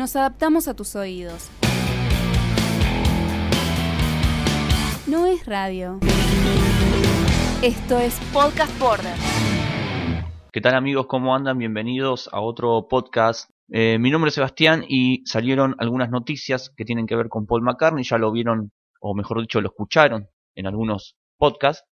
Nos adaptamos a tus oídos. No es radio. Esto es Podcast Border. ¿Qué tal amigos? ¿Cómo andan? Bienvenidos a otro podcast. Eh, mi nombre es Sebastián y salieron algunas noticias que tienen que ver con Paul McCartney. Ya lo vieron, o mejor dicho, lo escucharon en algunos podcasts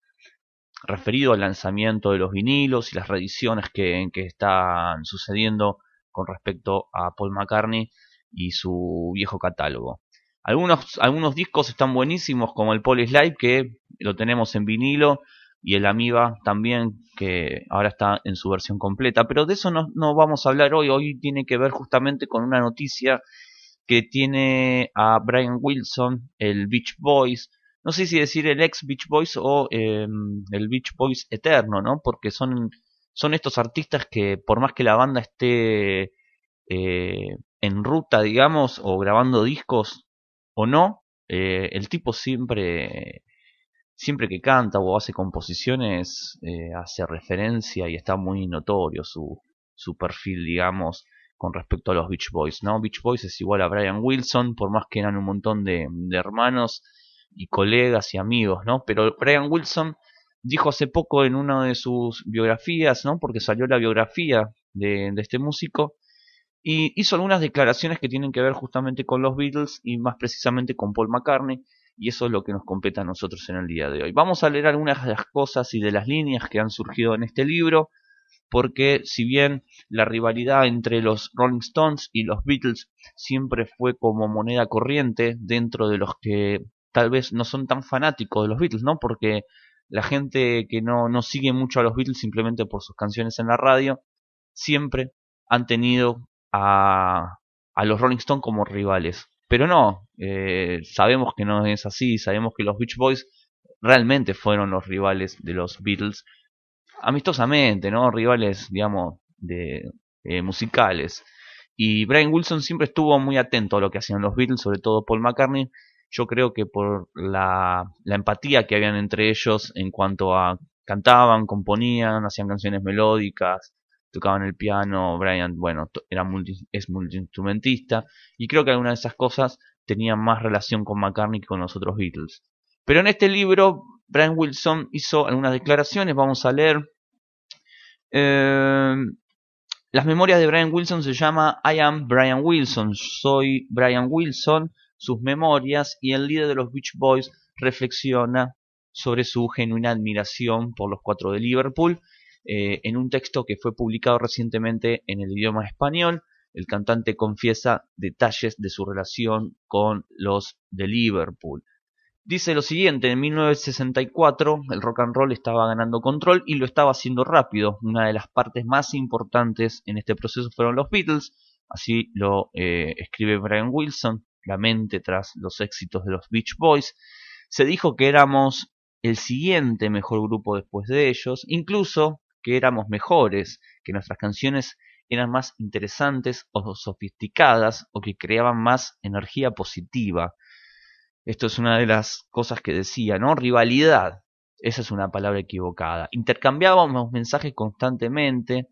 referido al lanzamiento de los vinilos y las reediciones que, que están sucediendo con respecto a Paul McCartney y su viejo catálogo. Algunos, algunos discos están buenísimos, como el Paul Live, que lo tenemos en vinilo, y el Amiba también, que ahora está en su versión completa. Pero de eso no, no vamos a hablar hoy. Hoy tiene que ver justamente con una noticia que tiene a Brian Wilson, el Beach Boys, no sé si decir el ex Beach Boys o em, el Beach Boys eterno, ¿no? Porque son, son estos artistas que por más que la banda esté eh, en ruta, digamos, o grabando discos o no, eh, el tipo siempre, siempre que canta o hace composiciones, eh, hace referencia y está muy notorio su, su perfil, digamos, con respecto a los Beach Boys, ¿no? Beach Boys es igual a Brian Wilson, por más que eran un montón de, de hermanos, y colegas y amigos, ¿no? Pero Brian Wilson dijo hace poco en una de sus biografías, ¿no? Porque salió la biografía de, este músico, y hizo algunas declaraciones que tienen que ver justamente con los Beatles y más precisamente con Paul McCartney, y eso es lo que nos compete a nosotros en el día de hoy. Vamos a leer algunas de las cosas y de las líneas que han surgido en este libro, porque si bien la rivalidad entre los Rolling Stones y los Beatles siempre fue como moneda corriente dentro de los que tal vez no son tan fanáticos de los Beatles, ¿no? Porque la gente que no, no sigue mucho a los Beatles simplemente por sus canciones en la radio, siempre han tenido a, a los Rolling Stones como rivales. Pero no, eh, sabemos que no es así, sabemos que los Beach Boys realmente fueron los rivales de los Beatles, amistosamente, ¿no? Rivales, digamos, de eh, musicales. Y Brian Wilson siempre estuvo muy atento a lo que hacían los Beatles, sobre todo Paul McCartney, yo creo que por la, la empatía que habían entre ellos en cuanto a cantaban, componían, hacían canciones melódicas, tocaban el piano, Brian, bueno, era multi, es multiinstrumentista, y creo que algunas de esas cosas tenían más relación con McCartney que con los otros Beatles. Pero en este libro, Brian Wilson hizo algunas declaraciones, vamos a leer. Eh, las memorias de Brian Wilson se llama I am Brian Wilson, soy Brian Wilson, sus memorias y el líder de los Beach Boys reflexiona sobre su genuina admiración por los cuatro de Liverpool. Eh, en un texto que fue publicado recientemente en el idioma español, el cantante confiesa detalles de su relación con los de Liverpool. Dice lo siguiente, en 1964 el rock and roll estaba ganando control y lo estaba haciendo rápido. Una de las partes más importantes en este proceso fueron los Beatles, así lo eh, escribe Brian Wilson la mente tras los éxitos de los Beach Boys, se dijo que éramos el siguiente mejor grupo después de ellos, incluso que éramos mejores, que nuestras canciones eran más interesantes o sofisticadas o que creaban más energía positiva. Esto es una de las cosas que decía, ¿no? Rivalidad. Esa es una palabra equivocada. Intercambiábamos mensajes constantemente,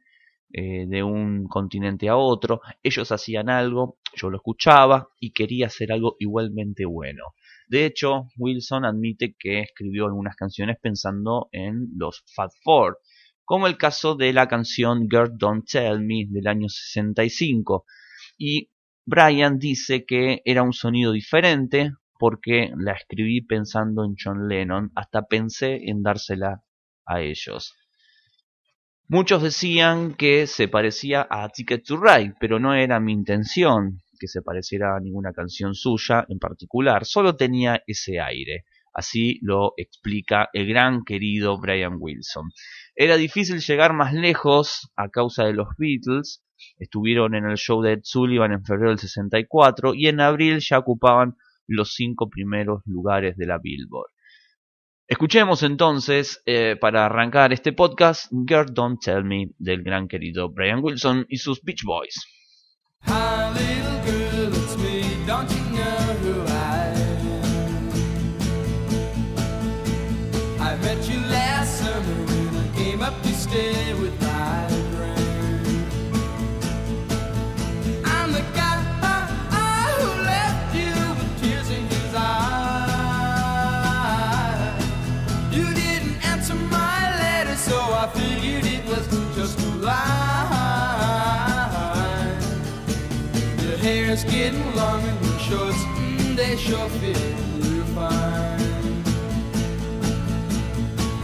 eh, de un continente a otro, ellos hacían algo, yo lo escuchaba y quería hacer algo igualmente bueno. De hecho, Wilson admite que escribió algunas canciones pensando en los Fat Four, como el caso de la canción Girl Don't Tell Me del año 65. Y Brian dice que era un sonido diferente porque la escribí pensando en John Lennon, hasta pensé en dársela a ellos. Muchos decían que se parecía a Ticket to Ride, pero no era mi intención que se pareciera a ninguna canción suya en particular, solo tenía ese aire. Así lo explica el gran querido Brian Wilson. Era difícil llegar más lejos a causa de los Beatles. Estuvieron en el show de Ed Sullivan en febrero del 64 y en abril ya ocupaban los cinco primeros lugares de la Billboard. Escuchemos entonces, eh, para arrancar este podcast, Girl Don't Tell Me del gran querido Brian Wilson y sus Beach Boys.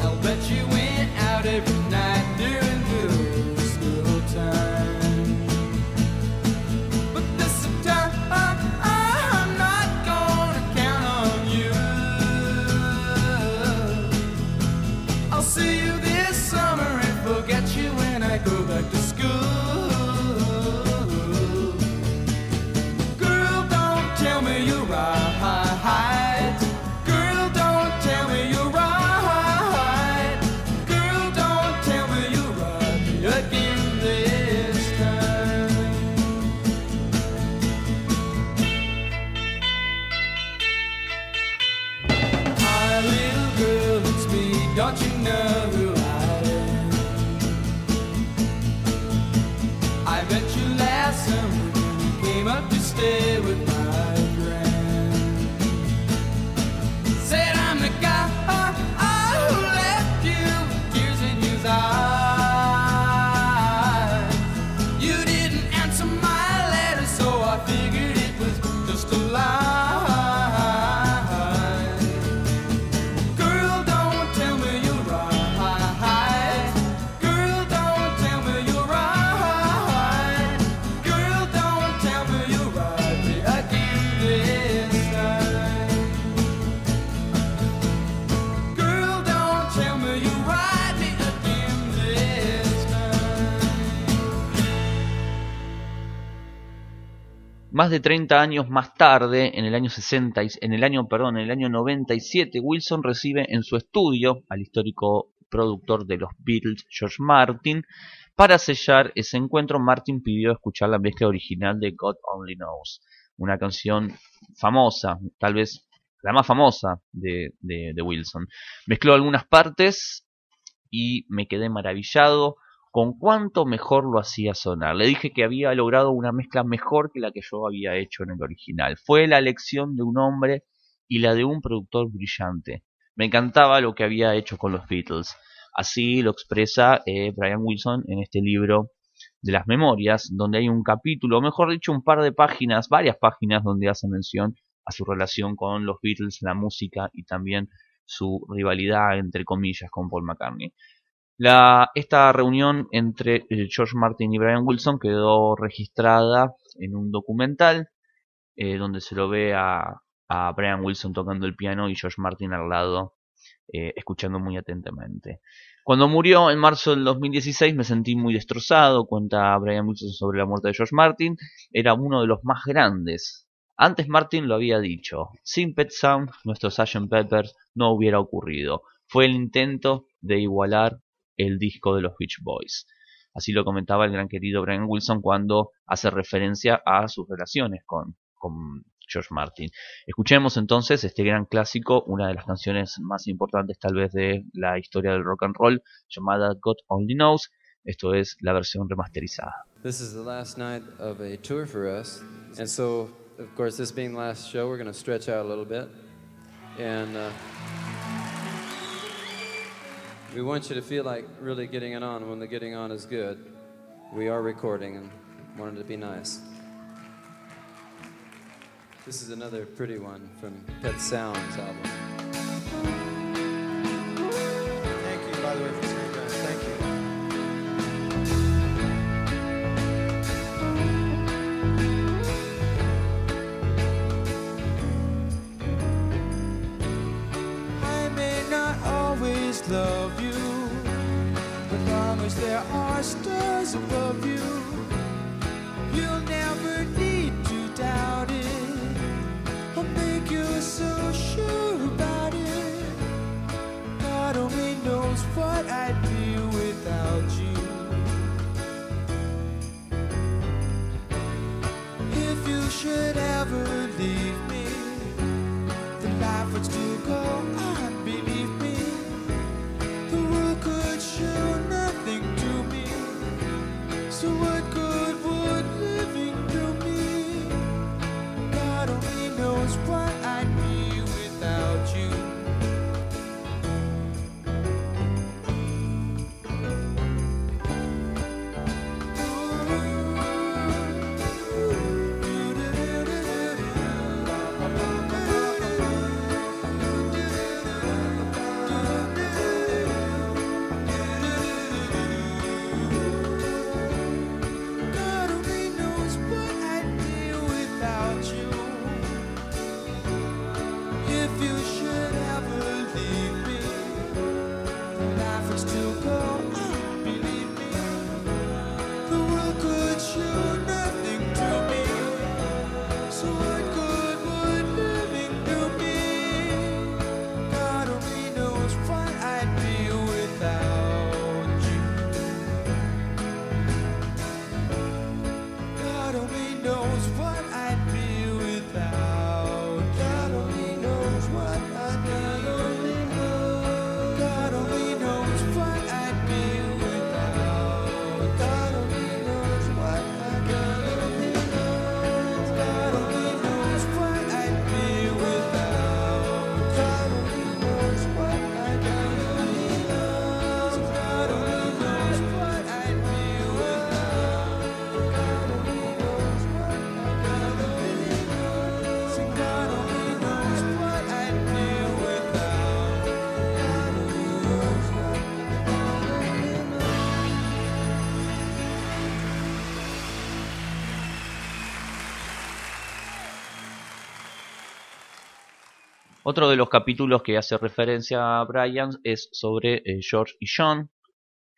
I'll bet you went out every night. Más de 30 años más tarde, en el año 60, y- en el año, perdón, en el año 97, Wilson recibe en su estudio al histórico productor de los Beatles, George Martin. Para sellar ese encuentro, Martin pidió escuchar la mezcla original de God Only Knows, una canción famosa, tal vez la más famosa de, de- de Wilson. Mezcló algunas partes y me quedé maravillado con cuánto mejor lo hacía sonar. Le dije que había logrado una mezcla mejor que la que yo había hecho en el original. Fue la elección de un hombre y la de un productor brillante. Me encantaba lo que había hecho con los Beatles. Así lo expresa eh, Brian Wilson en este libro de las memorias, donde hay un capítulo, o mejor dicho, un par de páginas, varias páginas donde hace mención a su relación con los Beatles, la música y también su rivalidad, entre comillas, con Paul McCartney. La, esta reunión entre eh, George Martin y Brian Wilson quedó registrada en un documental eh, donde se lo ve a, a Brian Wilson tocando el piano y George Martin al lado eh, escuchando muy atentamente. Cuando murió en marzo del 2016 me sentí muy destrozado, cuenta Brian Wilson sobre la muerte de George Martin, era uno de los más grandes. Antes Martin lo había dicho, sin Pet Sound nuestro Sgt. Peppers no hubiera ocurrido. Fue el intento de igualar el disco de los Beach Boys. Así lo comentaba el gran querido Brian Wilson cuando hace referencia a sus relaciones con, George Martin. Escuchemos entonces este gran clásico, una de las canciones más importantes tal vez de la historia del rock and roll, llamada God Only Knows. Esto es la versión remasterizada. This is the last night of a tour for us. And so, of course, this being the last show, we're going to stretch out a little bit. And uh, we want you to feel like really getting it on when the getting on is good. We are recording and wanted to be nice. This is another pretty one from Pet Sounds album. Thank you, by the way, for. Thank you. I may not always love as there are stars above you, you'll never need to doubt it. I'll make you so sure about it. God only knows what I'd do without you. If you should ever leave me, the life would still go Otro de los capítulos que hace referencia a Brian es sobre eh, George y John,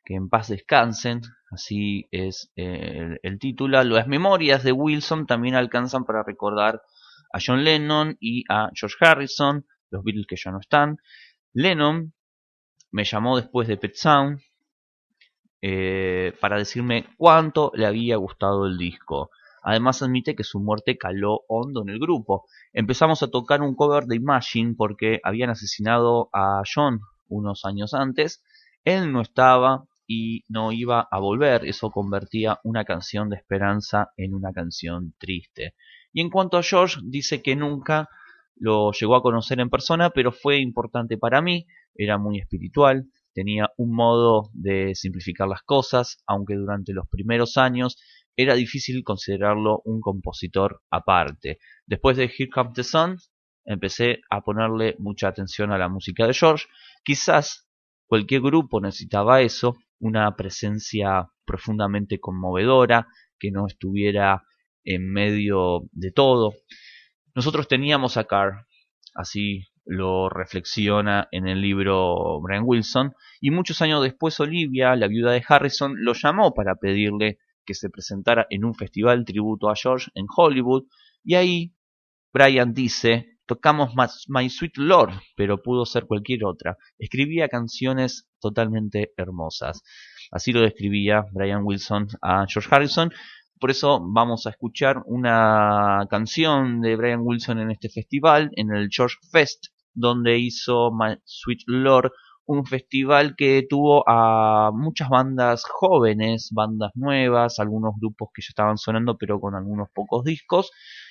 que en paz descansen, así es eh, el, título. Las memorias de Wilson también alcanzan para recordar a John Lennon y a George Harrison, los Beatles que ya no están. Lennon me llamó después de Pet Sound eh, para decirme cuánto le había gustado el disco. Además admite que su muerte caló hondo en el grupo. Empezamos a tocar un cover de Imagine porque habían asesinado a John unos años antes. Él no estaba y no iba a volver. Eso convertía una canción de esperanza en una canción triste. Y en cuanto a George, dice que nunca lo llegó a conocer en persona, pero fue importante para mí. Era muy espiritual, tenía un modo de simplificar las cosas, aunque durante los primeros años era difícil considerarlo un compositor aparte. Después de Here Comes the Sun, empecé a ponerle mucha atención a la música de George. Quizás cualquier grupo necesitaba eso, una presencia profundamente conmovedora, que no estuviera en medio de todo. Nosotros teníamos a Carr, así lo reflexiona en el libro Brian Wilson, y muchos años después Olivia, la viuda de Harrison, lo llamó para pedirle que se presentara en un festival tributo a George en Hollywood, y ahí Brian dice, tocamos My Sweet Lord, pero pudo ser cualquier otra. Escribía canciones totalmente hermosas. Así lo describía Brian Wilson a George Harrison. Por eso vamos a escuchar una canción de Brian Wilson en este festival, en el George Fest, donde hizo My Sweet Lord, un festival que tuvo a muchas bandas jóvenes, bandas nuevas, algunos grupos que ya estaban sonando pero con algunos pocos discos,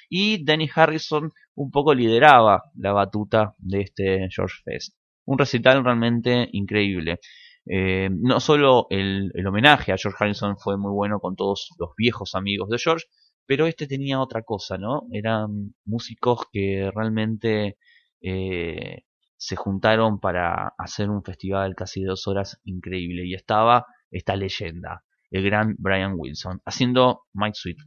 y Danny Harrison un poco lideraba la batuta de este George Fest. Un recital realmente increíble. Eh, no solo el, el, homenaje a George Harrison fue muy bueno con todos los viejos amigos de George, pero este tenía otra cosa, ¿no? Eran músicos que realmente eh, se juntaron para hacer un festival casi dos horas increíble. Y estaba esta leyenda, el gran Brian Wilson, haciendo My Sweet.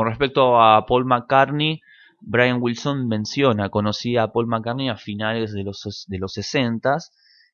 Con respecto a Paul McCartney, Brian Wilson menciona, conocía a Paul McCartney a finales de los, de los 60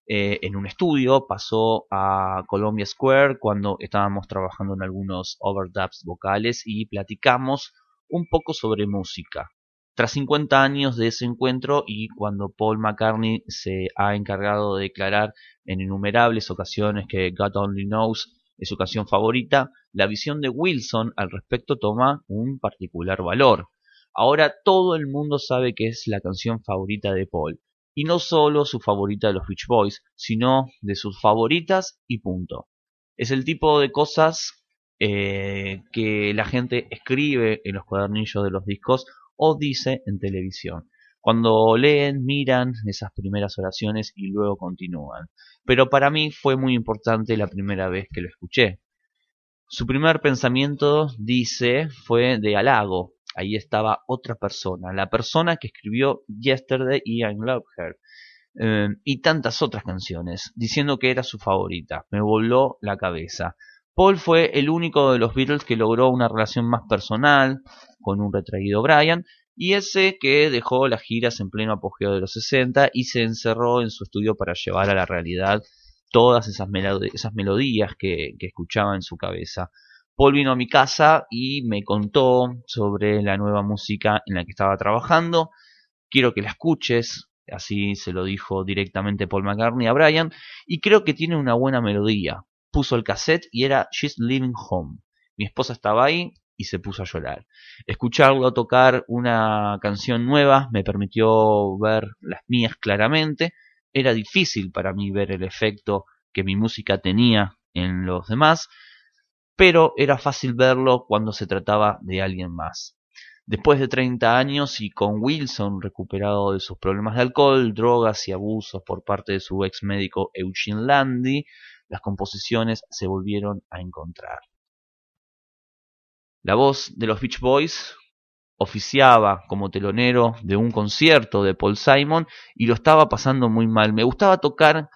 eh, en un estudio, pasó a Columbia Square cuando estábamos trabajando en algunos overdubs vocales y platicamos un poco sobre música. Tras 50 años de ese encuentro y cuando Paul McCartney se ha encargado de declarar en innumerables ocasiones que God Only Knows es su canción favorita, la visión de Wilson al respecto toma un particular valor. Ahora todo el mundo sabe que es la canción favorita de Paul, y no solo su favorita de los Beach Boys, sino de sus favoritas y punto. Es el tipo de cosas eh, que la gente escribe en los cuadernillos de los discos o dice en televisión. Cuando leen, miran esas primeras oraciones y luego continúan. Pero para mí fue muy importante la primera vez que lo escuché. Su primer pensamiento, dice, fue de halago. Ahí estaba otra persona, la persona que escribió Yesterday y I Love Her. y tantas otras canciones, diciendo que era su favorita. Me voló la cabeza. Paul fue el único de los Beatles que logró una relación más personal con un retraído Brian, y ese que dejó las giras en pleno apogeo de los 60 y se encerró en su estudio para llevar a la realidad todas esas, melod- esas melodías que, que escuchaba en su cabeza. Paul vino a mi casa y me contó sobre la nueva música en la que estaba trabajando. Quiero que la escuches, así se lo dijo directamente Paul McCartney a Brian, y creo que tiene una buena melodía. Puso el cassette y era She's Living Home. Mi esposa estaba ahí y se puso a llorar. Escucharlo tocar una canción nueva me permitió ver las mías claramente. Era difícil para mí ver el efecto que mi música tenía en los demás, pero era fácil verlo cuando se trataba de alguien más. Después de 30 años y con Wilson recuperado de sus problemas de alcohol, drogas y abusos por parte de su ex médico Eugene Landy, las composiciones se volvieron a encontrar. La voz de los Beach Boys oficiaba como telonero de un concierto de Paul Simon y lo estaba pasando muy mal. Me gustaba tocar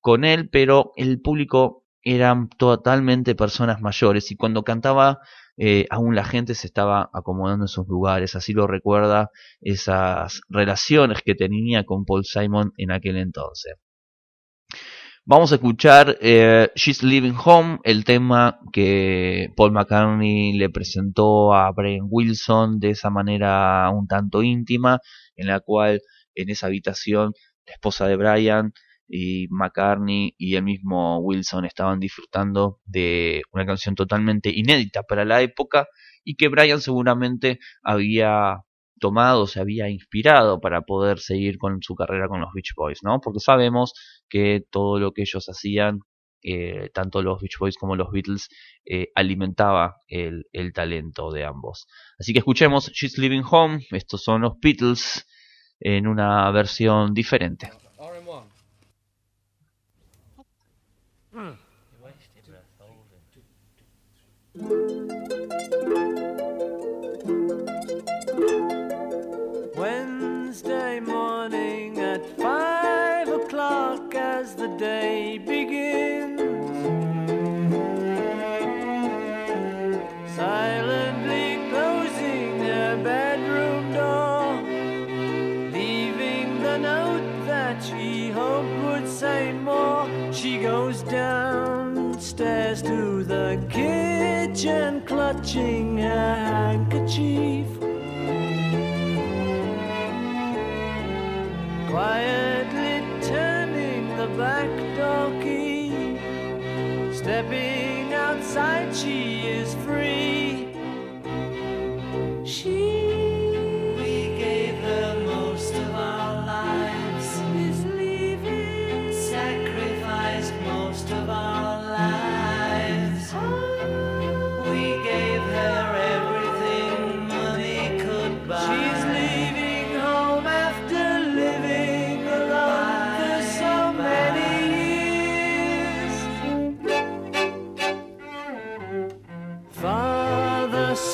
con él, pero el público eran totalmente personas mayores y cuando cantaba eh, aún la gente se estaba acomodando en sus lugares, así lo recuerda esas relaciones que tenía con Paul Simon en aquel entonces. Vamos a escuchar eh, She's Living Home, el tema que Paul McCartney le presentó a Brian Wilson de esa manera un tanto íntima, en la cual en esa habitación la esposa de Brian y McCartney y el mismo Wilson estaban disfrutando de una canción totalmente inédita para la época y que Brian seguramente había tomado, se había inspirado para poder seguir con su carrera con los Beach Boys, ¿no? Porque sabemos que todo lo que ellos hacían, eh, tanto los Beach Boys como los Beatles, eh, alimentaba el, talento de ambos. Así que escuchemos She's Living Home, estos son los Beatles en una versión diferente. RM1. Kitchen, clutching a handkerchief. quietly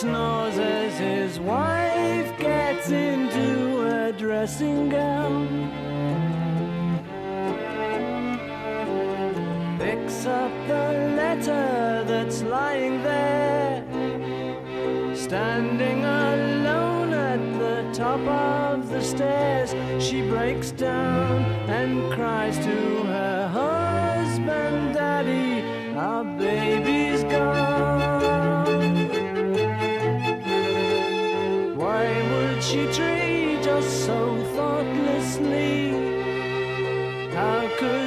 snores as his wife gets into a dressing gown. Picks up the letter that's lying there Standing alone at the top of the stairs, she breaks down and cries to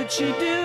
She you do.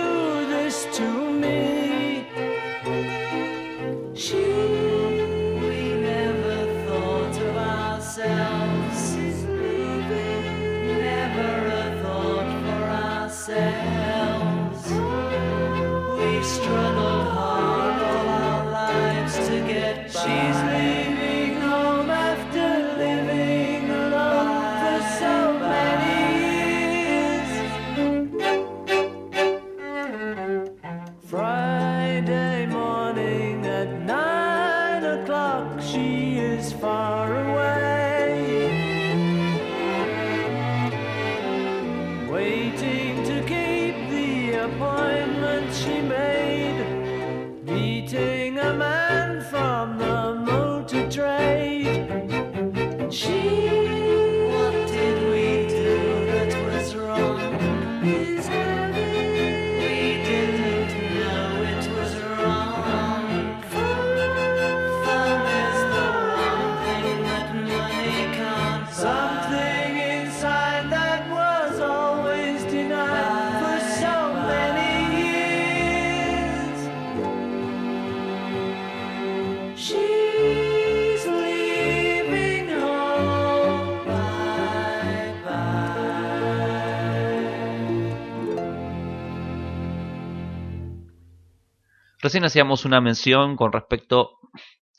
Recién hacíamos una mención con respecto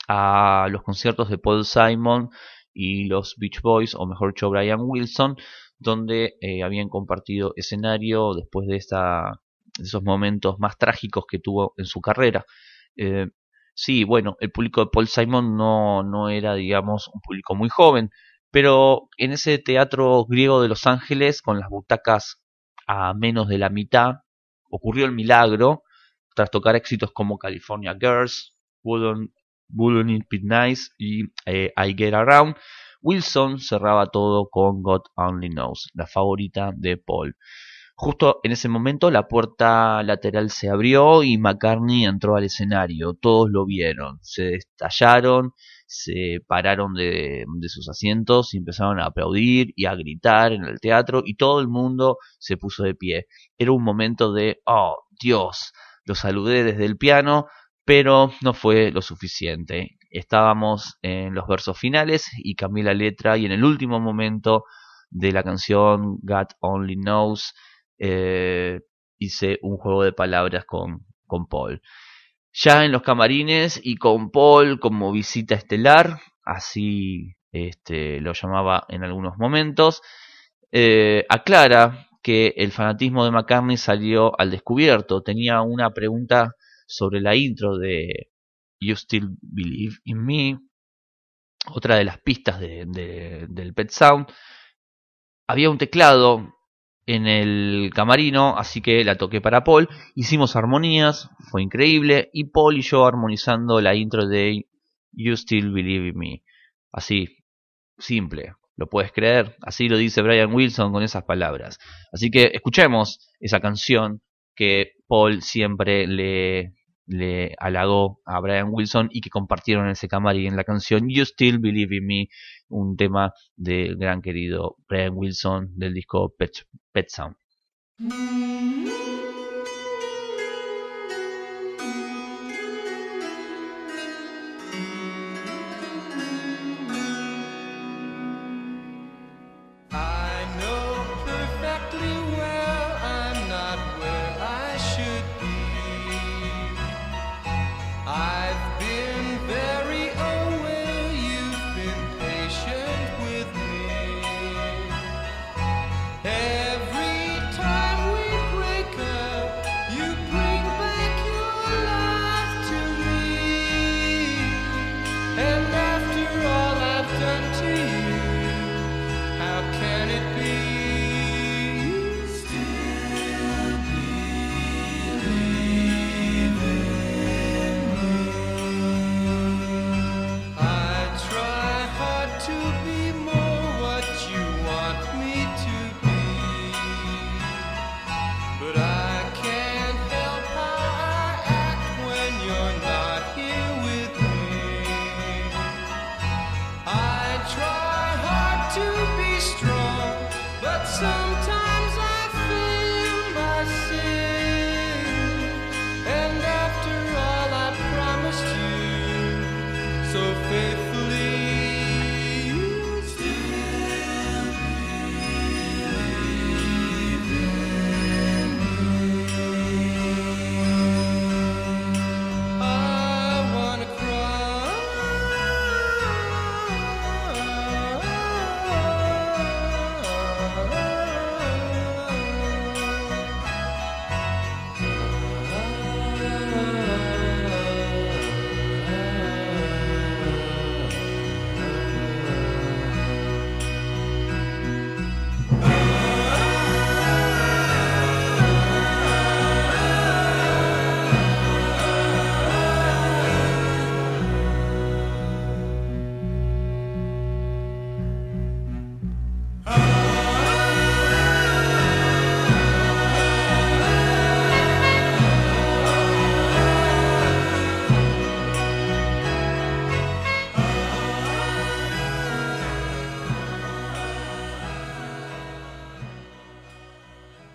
a los conciertos de Paul Simon y los Beach Boys, o mejor dicho, Brian Wilson, donde eh, habían compartido escenario después de, esos momentos más trágicos que tuvo en su carrera. Eh, sí, bueno, el público de Paul Simon no, no era, digamos, un público muy joven, pero en ese teatro griego de Los Ángeles, con las butacas a menos de la mitad, ocurrió el milagro tras tocar éxitos como California Girls, Wouldn't, It Be Nice y eh, I Get Around, Wilson cerraba todo con God Only Knows, la favorita de Paul. Justo en ese momento la puerta lateral se abrió y McCartney entró al escenario. Todos lo vieron, se estallaron, se pararon de sus asientos y empezaron a aplaudir y a gritar en el teatro y todo el mundo se puso de pie. Era un momento de, oh Dios, lo saludé desde el piano, pero no fue lo suficiente. Estábamos en los versos finales y cambié la letra y en el último momento de la canción God Only Knows eh, hice un juego de palabras con, con Paul. Ya en los camarines y con Paul como visita estelar, así este, lo llamaba en algunos momentos, eh, aclara que el fanatismo de McCartney salió al descubierto. Tenía una pregunta sobre la intro de You Still Believe in Me, otra de las pistas de, de, del Pet Sound. Había un teclado en el camarino, así que la toqué para Paul. Hicimos armonías, fue increíble, y Paul y yo armonizando la intro de You Still Believe in Me. Así, simple, lo puedes creer, así lo dice Brian Wilson con esas palabras. Así que escuchemos esa canción que Paul siempre le, le halagó a Brian Wilson y que compartieron en ese camarín en la canción You Still Believe in Me, un tema del gran querido Brian Wilson del disco Pet, Pet Sound.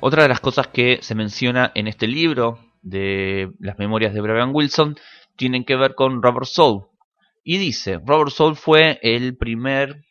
Otra de las cosas que se menciona en este libro de las memorias de Brian Wilson tienen que ver con Robert Soul. Y dice, Robert Soul fue el primer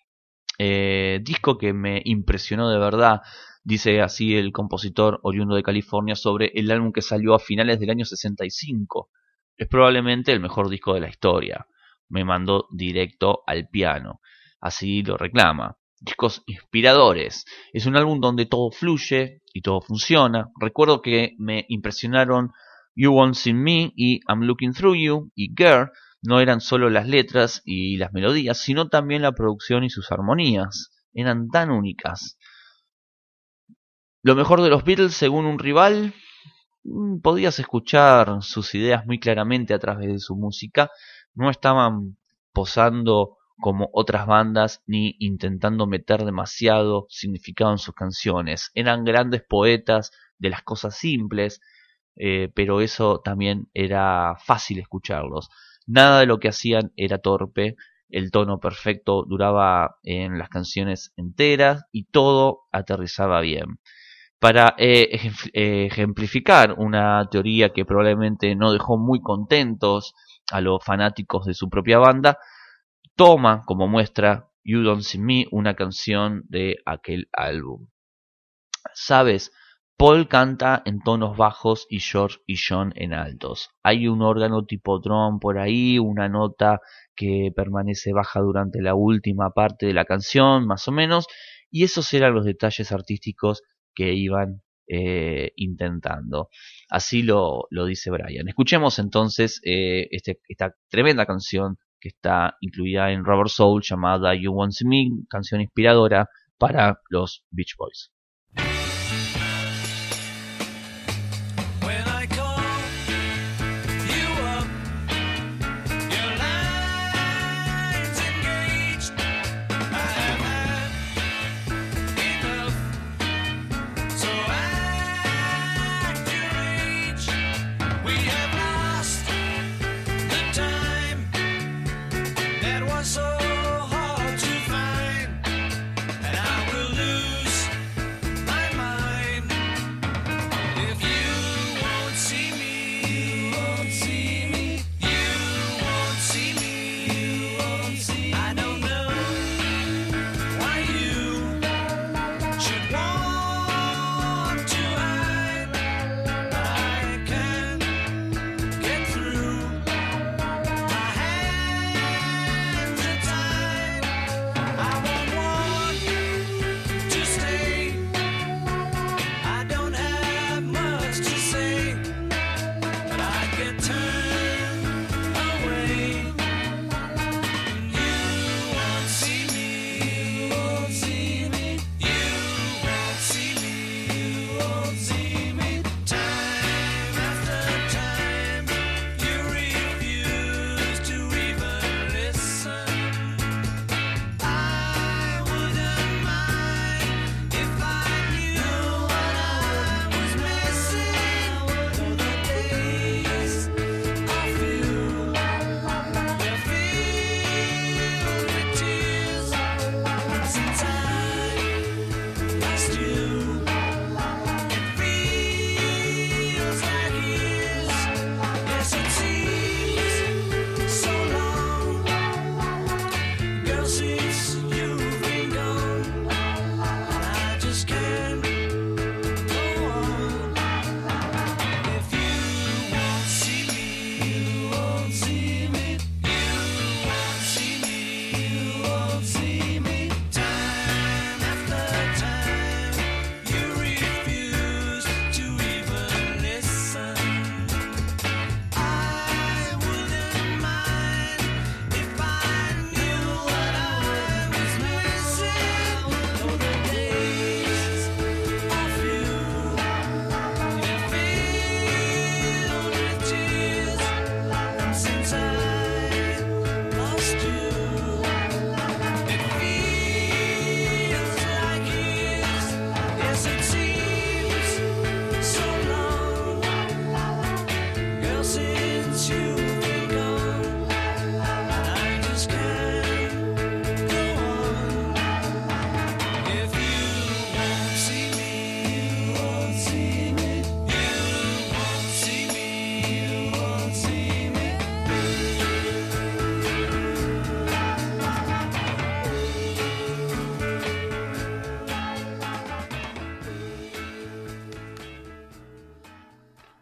eh, disco que me impresionó de verdad, dice así el compositor oriundo de California sobre el álbum que salió a finales del año 65. Es probablemente el mejor disco de la historia. Me mandó directo al piano. Así lo reclama. Discos inspiradores. Es un álbum donde todo fluye y todo funciona. Recuerdo que me impresionaron You Won't See Me y I'm Looking Through You y Girl. No eran solo las letras y las melodías, sino también la producción y sus armonías. Eran tan únicas. Lo mejor de los Beatles, según un rival, mm, podías escuchar sus ideas muy claramente a través de su música. No estaban posando como otras bandas ni intentando meter demasiado significado en sus canciones. Eran grandes poetas de las cosas simples, eh, pero eso también era fácil escucharlos. Nada de lo que hacían era torpe, el tono perfecto duraba en las canciones enteras y todo aterrizaba bien. Para eh, ejempl- ejemplificar una teoría que probablemente no dejó muy contentos a los fanáticos de su propia banda, toma como muestra You Don't See Me, una canción de aquel álbum. Sabes, Paul canta en tonos bajos y George y John en altos. Hay un órgano tipo drum por ahí, una nota que permanece baja durante la última parte de la canción, más o menos, y esos eran los detalles artísticos que iban eh, intentando. Así lo, dice Brian. Escuchemos entonces eh, este- esta tremenda canción que está incluida en Robert Soul llamada You Want Me, canción inspiradora para los Beach Boys. Girl,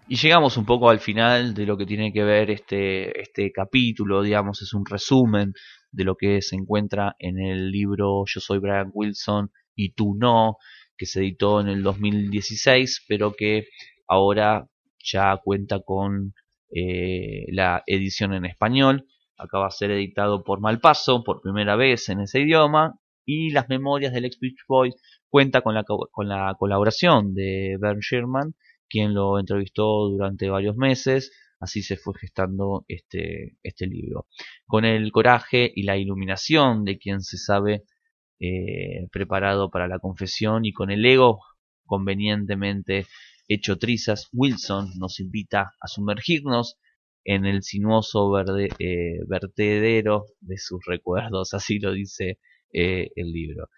Y llegamos un poco al final de lo que tiene que ver este, este capítulo, digamos, es un resumen de lo que se encuentra en el libro Yo soy Brian Wilson y tú no, que se editó en el 2016, pero que ahora ya cuenta con eh, la edición en español. Acaba de ser editado por Malpaso por primera vez en ese idioma. Y las memorias del ex Beach Boy cuenta con la, co- con la colaboración de Bern Sherman, quien lo entrevistó durante varios meses. Así se fue gestando este, este libro. Con el coraje y la iluminación de quien se sabe eh, preparado para la confesión y con el ego convenientemente hecho trizas, Wilson nos invita a sumergirnos en el sinuoso verde- eh, vertedero de sus recuerdos, así lo dice eh, el libro.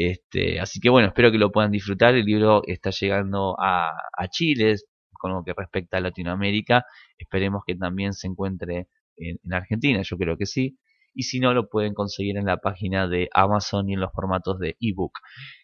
Este, así que bueno, espero que lo puedan disfrutar. El libro está llegando a, Chile con lo que respecta a Latinoamérica. Esperemos que también se encuentre en, en Argentina, yo creo que sí. Y si no, lo pueden conseguir en la página de Amazon y en los formatos de ebook.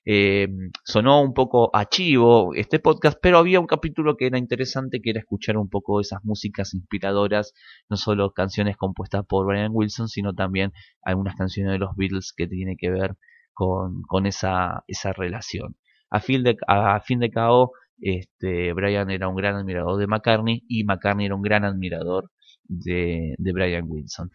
Eh, sonó un poco a chivo este podcast, pero había un capítulo que era interesante, que era escuchar un poco esas músicas inspiradoras, no solo canciones compuestas por Brian Wilson, sino también algunas canciones de los Beatles que tienen que ver con, con esa, esa relación. A fin de, a fin de cabo, este, Brian era un gran admirador de McCartney y McCartney era un gran admirador de, de Brian Wilson.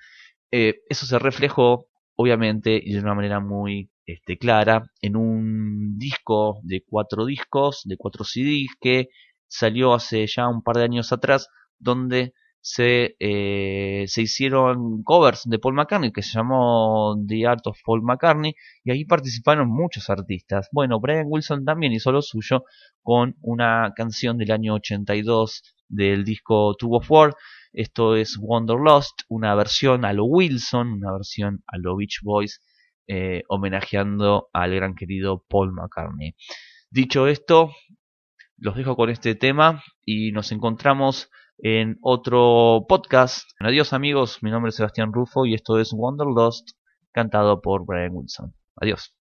Eh, eso se reflejó, obviamente, y de una manera muy este, clara, en un disco de cuatro discos, de cuatro CDs, que salió hace ya un par de años atrás, donde se, eh, se hicieron covers de Paul McCartney, que se llamó The Art of Paul McCartney, y ahí participaron muchos artistas. Bueno, Brian Wilson también hizo lo suyo con una canción del año 82 del disco Tube of War, esto es Wanderlust, una versión a lo Wilson, una versión a lo Beach Boys, eh, homenajeando al gran querido Paul McCartney. Dicho esto, los dejo con este tema y nos encontramos en otro podcast. Adiós amigos, mi nombre es Sebastián Rufo y esto es Wanderlust, cantado por Brian Wilson. Adiós.